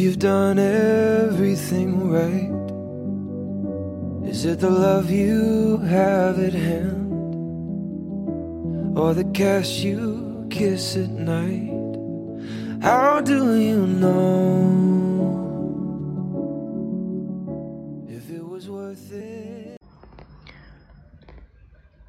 you've done everything right? Is it the love you have at hand or the kiss you kiss at night? How do you know if it was worth it?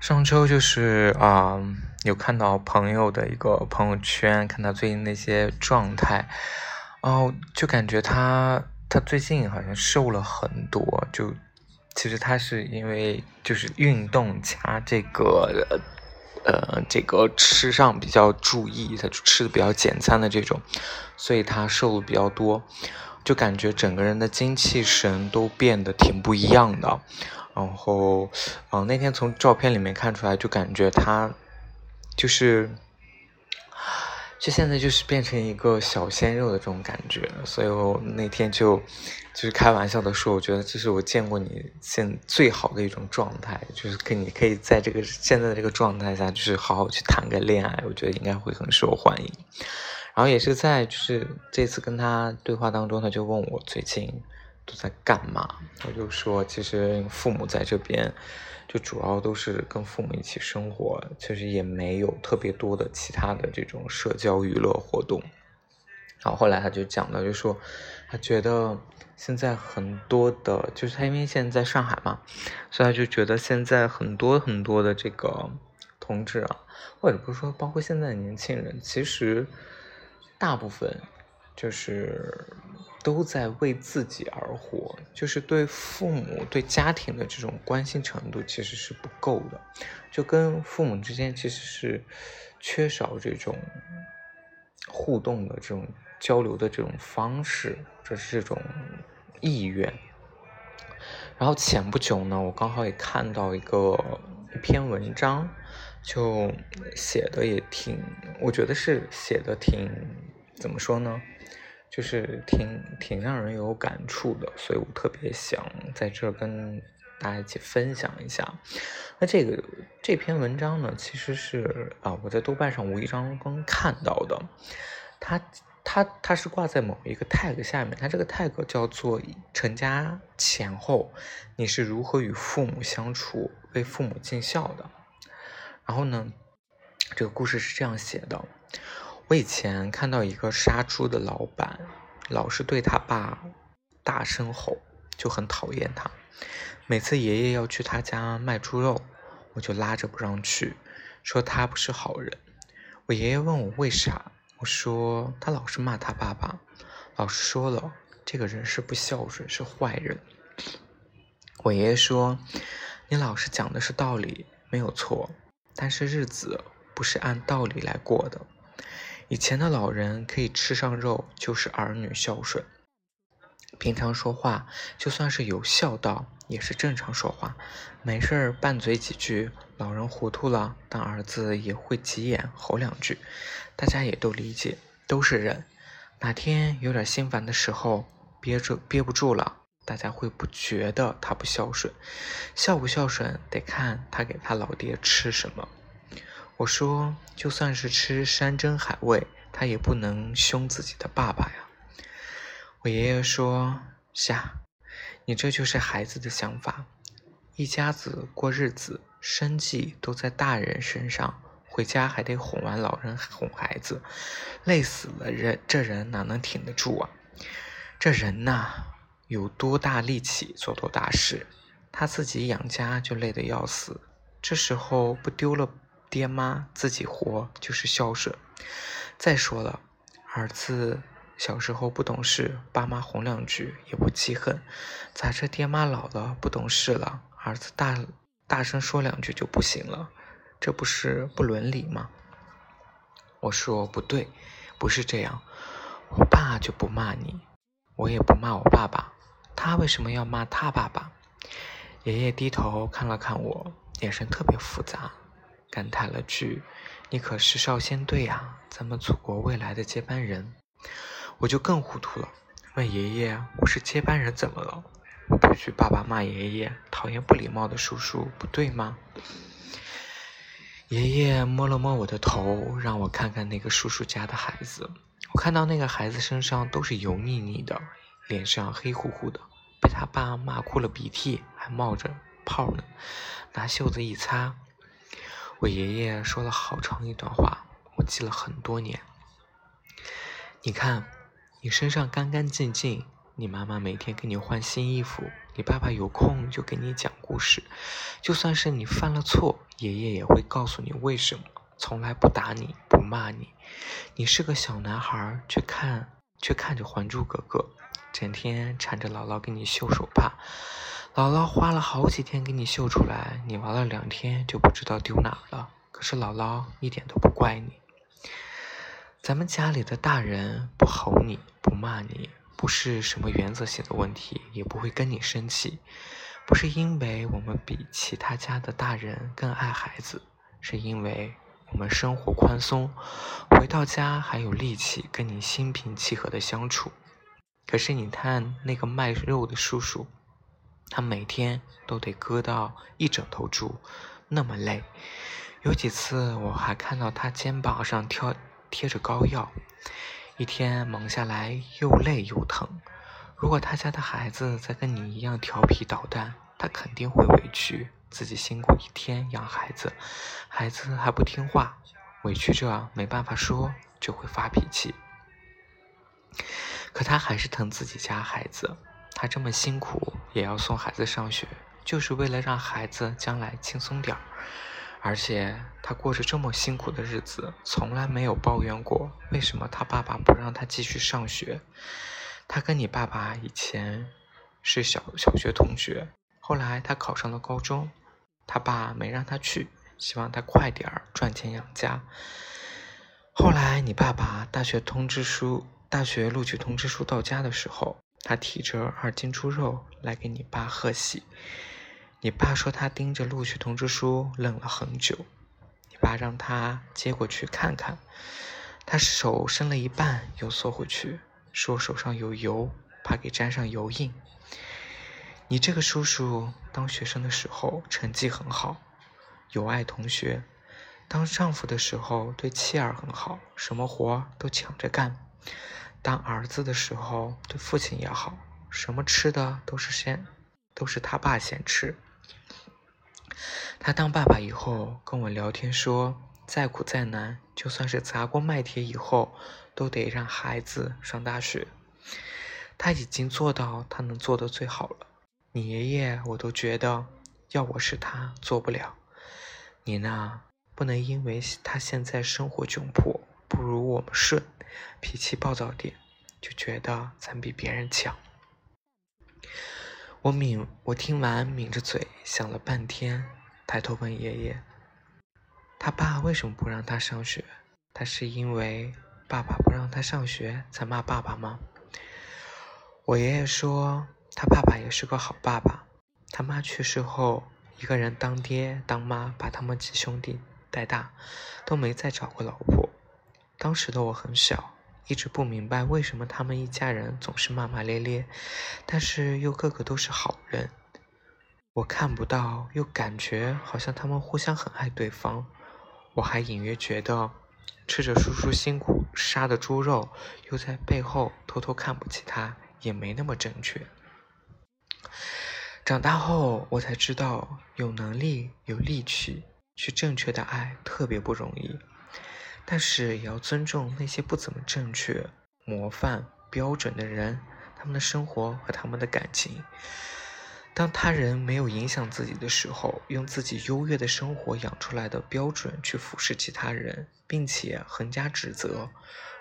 上周就是啊、有看到朋友的一个朋友圈，看他最近那些状态，哦，就感觉他他最近好像瘦了很多，就其实他是因为就是运动加这个呃这个吃上比较注意，他就吃的比较简餐的这种，所以他瘦的比较多，就感觉整个人的精气神都变得挺不一样的。然后，嗯、那天从照片里面看出来，就感觉他就是，就现在就是变成一个小鲜肉的这种感觉，所以我那天就就是开玩笑的说，我觉得这是我见过你现最好的一种状态，就是跟你可以在这个现在的这个状态下，就是好好去谈个恋爱，我觉得应该会很受欢迎。然后也是在就是这次跟他对话当中，他就问我最近都在干嘛，我就说其实父母在这边就主要都是跟父母一起生活，其实也没有特别多的其他的这种社交娱乐活动。然后后来他就讲到，就说他觉得现在很多的，就是他因为现在在上海嘛，所以他就觉得现在很多很多的这个同志啊，或者不是说包括现在的年轻人，其实大部分就是都在为自己而活，就是对父母、对家庭的这种关心程度其实是不够的，就跟父母之间其实是缺少这种互动的这种交流的这种方式，这是这种意愿。然后前不久呢，我刚好也看到一个一篇文章，就写的也挺，我觉得是写的挺，怎么说呢，就是挺挺让人有感触的，所以我特别想在这儿跟大家一起分享一下。那这个这篇文章呢，其实是啊我在豆瓣上无意当中看到的，它它它是挂在某一个 tag 下面，它这个 tag 叫做成家前后你是如何与父母相处，为父母尽孝的。然后呢，这个故事是这样写的：我以前看到一个杀猪的老板，老是对他爸大声吼，就很讨厌他。每次爷爷要去他家卖猪肉，我就拉着不让去，说他不是好人。我爷爷问我为啥，我说他老是骂他爸爸，老师说了，这个人是不孝顺，是坏人。我爷爷说，你老师讲的是道理，没有错，但是日子不是按道理来过的。以前的老人可以吃上肉，就是儿女孝顺。平常说话，就算是有孝道，也是正常说话，没事儿拌嘴几句。老人糊涂了，但儿子也会急眼吼两句，大家也都理解，都是人。哪天有点心烦的时候，憋着憋不住了，大家会不觉得他不孝顺，孝不孝顺得看他给他老爹吃什么。我说，就算是吃山珍海味，他也不能凶自己的爸爸呀。我爷爷说：“夏，你这就是孩子的想法。一家子过日子，生计都在大人身上，回家还得哄完老人哄孩子，累死了人，这人哪能挺得住啊？这人呐，有多大力气做多大事，他自己养家就累得要死，这时候不丢了爹妈，自己活就是孝顺。再说了，儿子。”小时候不懂事，爸妈哄两句也不记恨，咋这爹妈老了不懂事了，儿子大大声说两句就不行了，这不是不伦理吗？我说不对，不是这样，我爸就不骂你，我也不骂我爸爸，他为什么要骂他爸爸？爷爷低头看了看我，眼神特别复杂，感叹了句：“你可是少先队呀，咱们祖国未来的接班人。”我就更糊涂了，问爷爷：“我是接班人怎么了？我不许爸爸骂爷爷，讨厌不礼貌的叔叔，不对吗？”爷爷摸了摸我的头，让我看看那个叔叔家的孩子。我看到那个孩子身上都是油腻腻的，脸上黑乎乎的。被他爸骂哭了，鼻涕还冒着泡呢。拿袖子一擦，我爷爷说了好长一段话，我记了很多年。你看，你身上干干净净，你妈妈每天给你换新衣服，你爸爸有空就给你讲故事。就算是你犯了错，爷爷也会告诉你为什么，从来不打你不骂你。你是个小男孩，却看却看着《还珠格格》。整天缠着姥姥给你绣手帕，姥姥花了好几天给你绣出来，你玩了两天就不知道丢哪儿了。可是姥姥一点都不怪你。咱们家里的大人不吼你不骂你，不是什么原则性的问题，也不会跟你生气，不是因为我们比其他家的大人更爱孩子，是因为我们生活宽松，回到家还有力气跟你心平气和的相处。可是你看那个卖肉的叔叔，他每天都得割到一整头猪，那么累。有几次我还看到他肩膀上贴贴着膏药，一天忙下来又累又疼。如果他家的孩子再跟你一样调皮捣蛋，他肯定会委屈自己辛苦一天养孩子，孩子还不听话，委屈着没办法说，就会发脾气。可他还是疼自己家孩子，他这么辛苦也要送孩子上学，就是为了让孩子将来轻松点儿。而且他过着这么辛苦的日子，从来没有抱怨过为什么他爸爸不让他继续上学。他跟你爸爸以前是小小学同学，后来他考上了高中，他爸没让他去，希望他快点儿赚钱养家。后来你爸爸大学通知书。大学录取通知书到家的时候，他提着二斤猪肉来给你爸贺喜。你爸说他盯着录取通知书愣了很久，你爸让他接过去看看，他手伸了一半又缩回去，说手上有油，怕给沾上油印。你这个叔叔当学生的时候成绩很好，有爱同学；当丈夫的时候对妻儿很好，什么活都抢着干。当儿子的时候，对父亲也好，什么吃的都是先，都是他爸先吃。他当爸爸以后跟我聊天说，再苦再难，就算是砸锅卖铁以后，都得让孩子上大学。他已经做到他能做的最好了。你爷爷我都觉得，要我是他做不了。你呢，不能因为他现在生活窘迫，不如我们顺。脾气暴躁点，就觉得咱比别人强。我抿，我听完抿着嘴想了半天，抬头问爷爷：“他爸为什么不让他上学？他是因为爸爸不让他上学才骂爸爸吗？”我爷爷说：“他爸爸也是个好爸爸，他妈去世后，一个人当爹当妈，把他们几兄弟带大，都没再找过老婆。”当时的我很小，一直不明白为什么他们一家人总是骂骂咧咧，但是又个个都是好人。我看不到，又感觉好像他们互相很爱对方。我还隐约觉得，吃着叔叔辛苦杀的猪肉，又在背后偷偷看不起他，也没那么正确。长大后，我才知道，有能力、有力气去正确的爱，特别不容易。但是也要尊重那些不怎么正确、模范标准的人，他们的生活和他们的感情。当他人没有影响自己的时候，用自己优越的生活养出来的标准去俯视其他人，并且横加指责，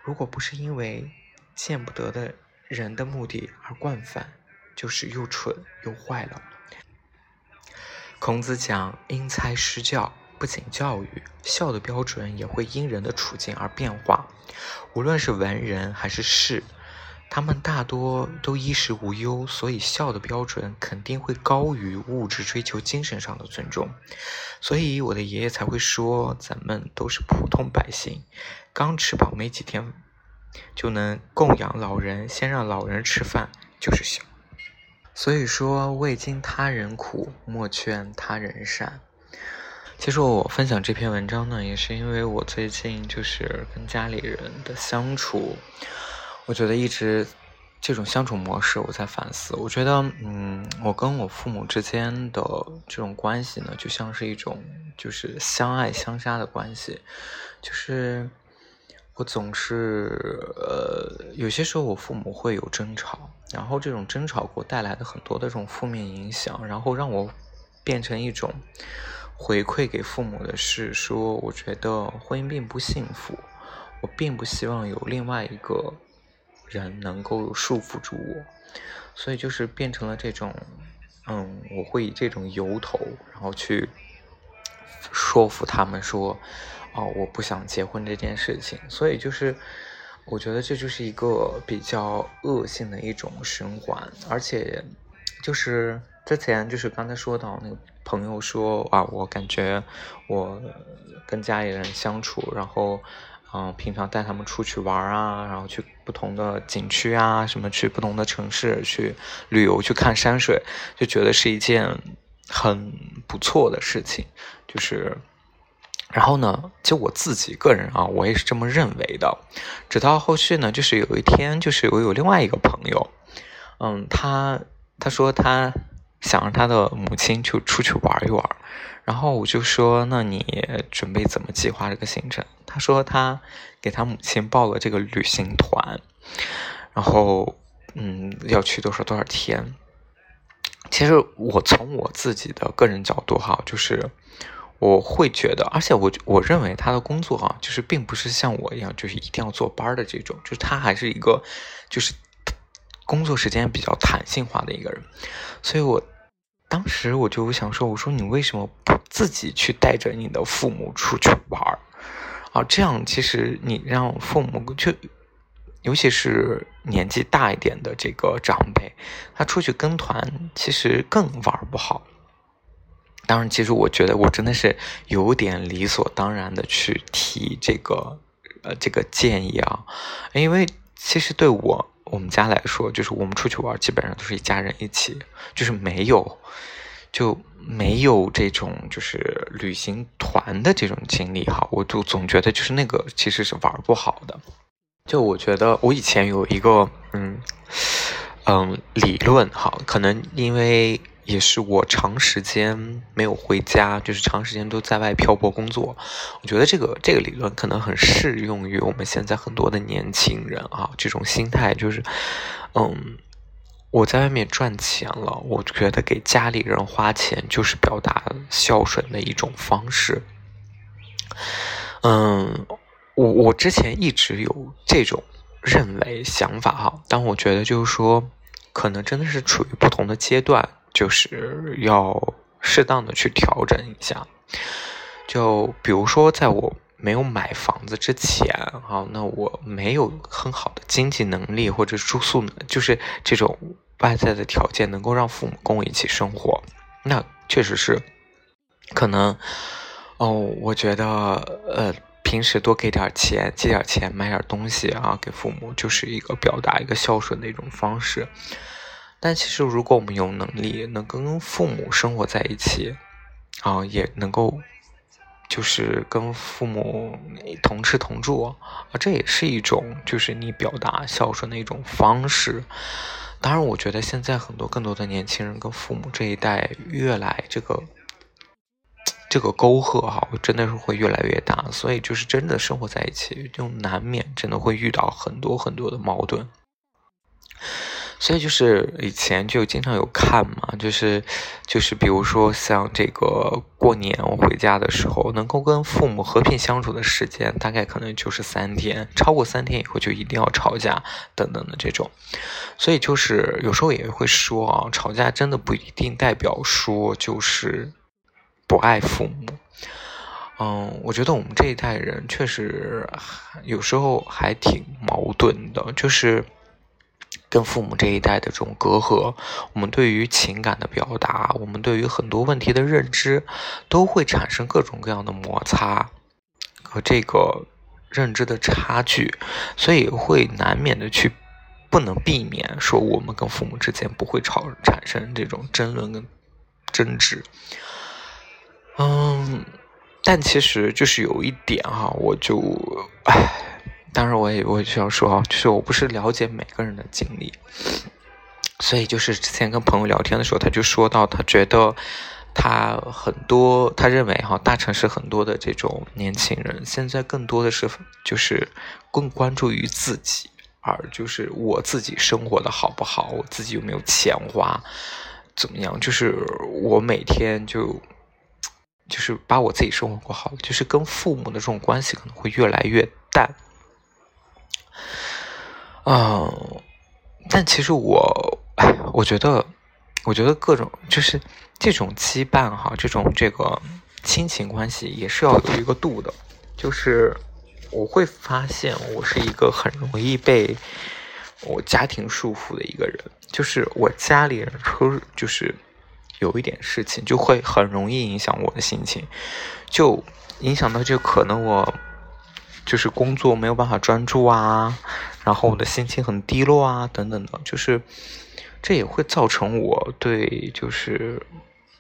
如果不是因为见不得的人的目的而惯犯，就是又蠢又坏了。孔子讲：“因材施教。”不仅教育孝的标准也会因人的处境而变化。无论是文人还是士，他们大多都衣食无忧，所以孝的标准肯定会高于物质追求精神上的尊重。所以我的爷爷才会说，咱们都是普通百姓，刚吃饱没几天，就能供养老人，先让老人吃饭就是孝。所以说，未经他人苦，莫劝他人善。其实我分享这篇文章呢，也是因为我最近就是跟家里人的相处，我觉得一直这种相处模式，我在反思。我觉得，嗯，我跟我父母之间的这种关系呢，就像是一种就是相爱相杀的关系，就是我总是呃，有些时候我父母会有争吵，然后这种争吵给我带来的很多的这种负面影响，然后让我变成一种。回馈给父母的是说，我觉得婚姻并不幸福，我并不希望有另外一个人能够束缚住我，所以就是变成了这种，嗯，我会以这种由头，然后去说服他们说，哦，我不想结婚这件事情，所以就是我觉得这就是一个比较恶性的一种循环，而且就是之前就是刚才说到那个。朋友说啊，我感觉我跟家里人相处，然后嗯，平常带他们出去玩啊，然后去不同的景区啊，什么去不同的城市去旅游，去看山水，就觉得是一件很不错的事情。就是，然后呢，就我自己个人啊，我也是这么认为的。直到后续呢，就是有一天，就是我有另外一个朋友，嗯，他他说他。想让他的母亲就出去玩一玩，然后我就说：“那你准备怎么计划这个行程？”他说他给他母亲报了这个旅行团，然后嗯要去多少多少天。其实我从我自己的个人角度哈，就是我会觉得，而且我我认为他的工作哈，就是并不是像我一样，就是一定要坐班的这种，就是他还是一个就是工作时间比较弹性化的一个人，所以我。当时我就想说，我说你为什么不自己去带着你的父母出去玩儿啊？这样其实你让父母就，尤其是年纪大一点的这个长辈，他出去跟团其实更玩不好。当然，其实我觉得我真的是有点理所当然的去提这个呃这个建议啊，因为其实对我。我们家来说，就是我们出去玩，基本上都是一家人一起，就是没有，就没有这种就是旅行团的这种经历哈。我就总觉得就是那个其实是玩不好的。就我觉得我以前有一个嗯嗯理论哈，可能因为。也是我长时间没有回家，就是长时间都在外漂泊工作。我觉得这个这个理论可能很适用于我们现在很多的年轻人啊，这种心态就是，嗯，我在外面赚钱了，我觉得给家里人花钱就是表达孝顺的一种方式。嗯，我我之前一直有这种认为想法哈，但我觉得就是说，可能真的是处于不同的阶段。就是要适当的去调整一下，就比如说，在我没有买房子之前，啊，那我没有很好的经济能力或者住宿，就是这种外在的条件能够让父母跟我一起生活，那确实是可能，哦，我觉得，呃，平时多给点钱，借点钱买点东西啊，给父母就是一个表达一个孝顺的一种方式。但其实，如果我们有能力能跟父母生活在一起，啊，也能够就是跟父母同吃同住啊，这也是一种就是你表达孝顺的一种方式。当然，我觉得现在很多更多的年轻人跟父母这一代越来这个这个沟壑哈，真的是会越来越大。所以，就是真的生活在一起，就难免真的会遇到很多很多的矛盾。所以就是以前就经常有看嘛，就是就是比如说像这个过年我回家的时候，能够跟父母和平相处的时间大概可能就是三天，超过三天以后就一定要吵架等等的这种。所以就是有时候也会说啊，吵架真的不一定代表说就是不爱父母。嗯，我觉得我们这一代人确实有时候还挺矛盾的，就是。跟父母这一代的这种隔阂，我们对于情感的表达，我们对于很多问题的认知，都会产生各种各样的摩擦和这个认知的差距，所以会难免的去不能避免说我们跟父母之间不会吵产生这种争论跟争执。嗯，但其实就是有一点哈，我就唉。当然，我也我也需要说啊，就是我不是了解每个人的经历，所以就是之前跟朋友聊天的时候，他就说到，他觉得他很多，他认为哈，大城市很多的这种年轻人，现在更多的是就是更关注于自己，而就是我自己生活的好不好，我自己有没有钱花，怎么样，就是我每天就就是把我自己生活过好，就是跟父母的这种关系可能会越来越淡。嗯，但其实我，我觉得，我觉得各种就是这种羁绊哈，这种这个亲情关系也是要有一个度的。就是我会发现，我是一个很容易被我家庭束缚的一个人。就是我家里人说，就是有一点事情，就会很容易影响我的心情，就影响到就可能我。就是工作没有办法专注啊，然后我的心情很低落啊，等等的，就是这也会造成我对就是，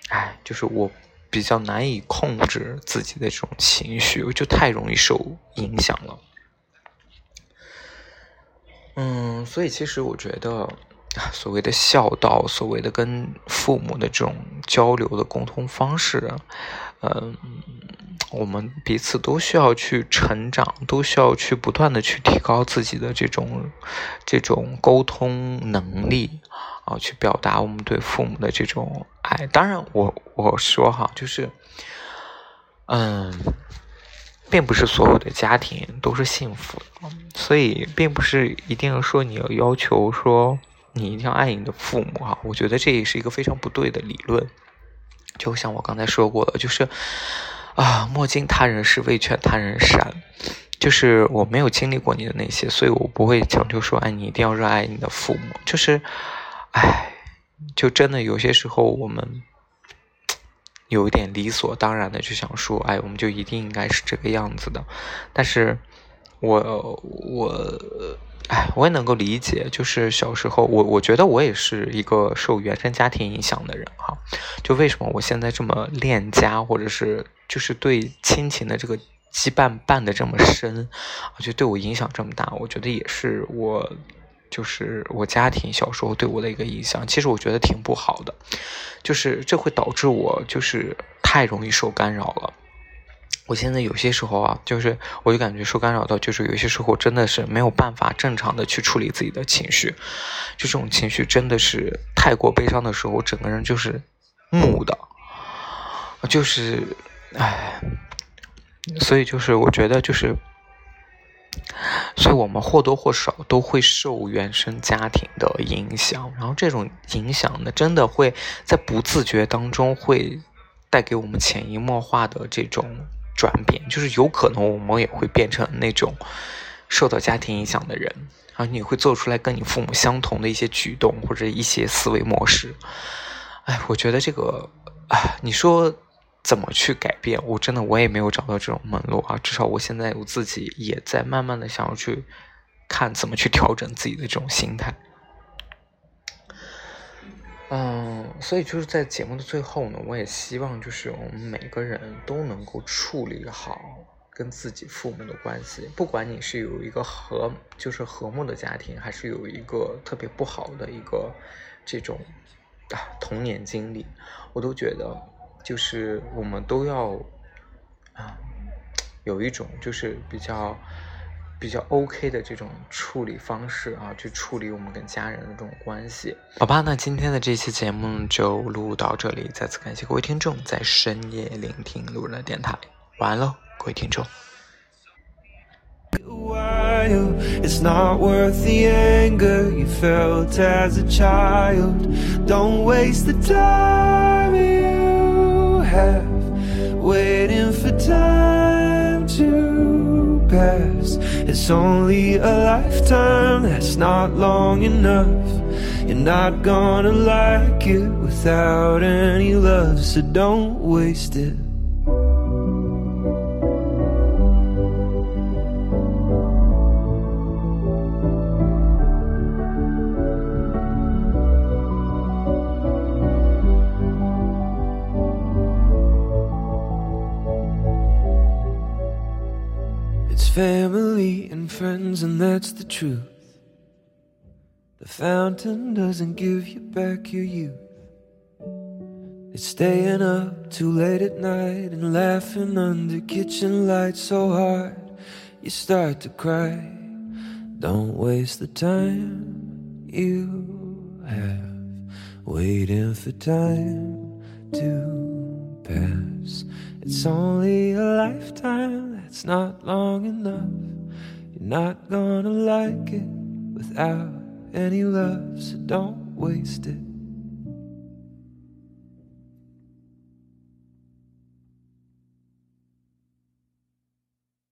哎，就是我比较难以控制自己的这种情绪，就太容易受影响了。嗯，所以其实我觉得，所谓的孝道，所谓的跟父母的这种交流的沟通方式，嗯。我们彼此都需要去成长，都需要去不断的去提高自己的这种这种沟通能力啊，去表达我们对父母的这种爱。当然，我我说哈，就是嗯，并不是所有的家庭都是幸福的，所以并不是一定说你要要求说你一定要爱你的父母哈。我觉得这也是一个非常不对的理论。就像我刚才说过的，就是。啊，莫经他人事，未劝他人善。就是我没有经历过你的那些，所以我不会强求说，哎，你一定要热爱你的父母。就是，哎，就真的有些时候，我们有一点理所当然的就想说，哎，我们就一定应该是这个样子的。但是，我我。哎，我也能够理解，就是小时候，我我觉得我也是一个受原生家庭影响的人哈。就为什么我现在这么恋家，或者是就是对亲情的这个羁绊绊的这么深，我觉得对我影响这么大，我觉得也是我就是我家庭小时候对我的一个影响。其实我觉得挺不好的，就是这会导致我就是太容易受干扰了。我现在有些时候啊，就是我就感觉受干扰到，就是有些时候真的是没有办法正常的去处理自己的情绪，就这种情绪真的是太过悲伤的时候，整个人就是木的，就是唉，所以就是我觉得就是，所以我们或多或少都会受原生家庭的影响，然后这种影响呢，真的会在不自觉当中会带给我们潜移默化的这种。转变就是有可能我们也会变成那种受到家庭影响的人，啊，你会做出来跟你父母相同的一些举动或者一些思维模式。哎，我觉得这个啊，你说怎么去改变？我真的我也没有找到这种门路啊。至少我现在我自己也在慢慢的想要去看怎么去调整自己的这种心态。嗯，所以就是在节目的最后呢，我也希望就是我们每个人都能够处理好跟自己父母的关系，不管你是有一个和就是和睦的家庭，还是有一个特别不好的一个这种啊童年经历，我都觉得就是我们都要啊有一种就是比较。比较 OK 的这种处理方式啊，去处理我们跟家人的这种关系。好吧，那今天的这期节目就录到这里，再次感谢各位听众在深夜聆听路人的电台。晚安喽，各位听众。It's not worth the anger you felt as a child. Don't waste the time you have waiting for time to pass. It's only a lifetime that's not long enough. You're not gonna like it without any love, so don't waste it. Friends, and that's the truth. The fountain doesn't give you back your youth. It's staying up too late at night and laughing under kitchen lights so hard you start to cry. Don't waste the time you have waiting for time to pass. It's only a lifetime, that's not long enough. Not gonna like it without any love, so don't waste it.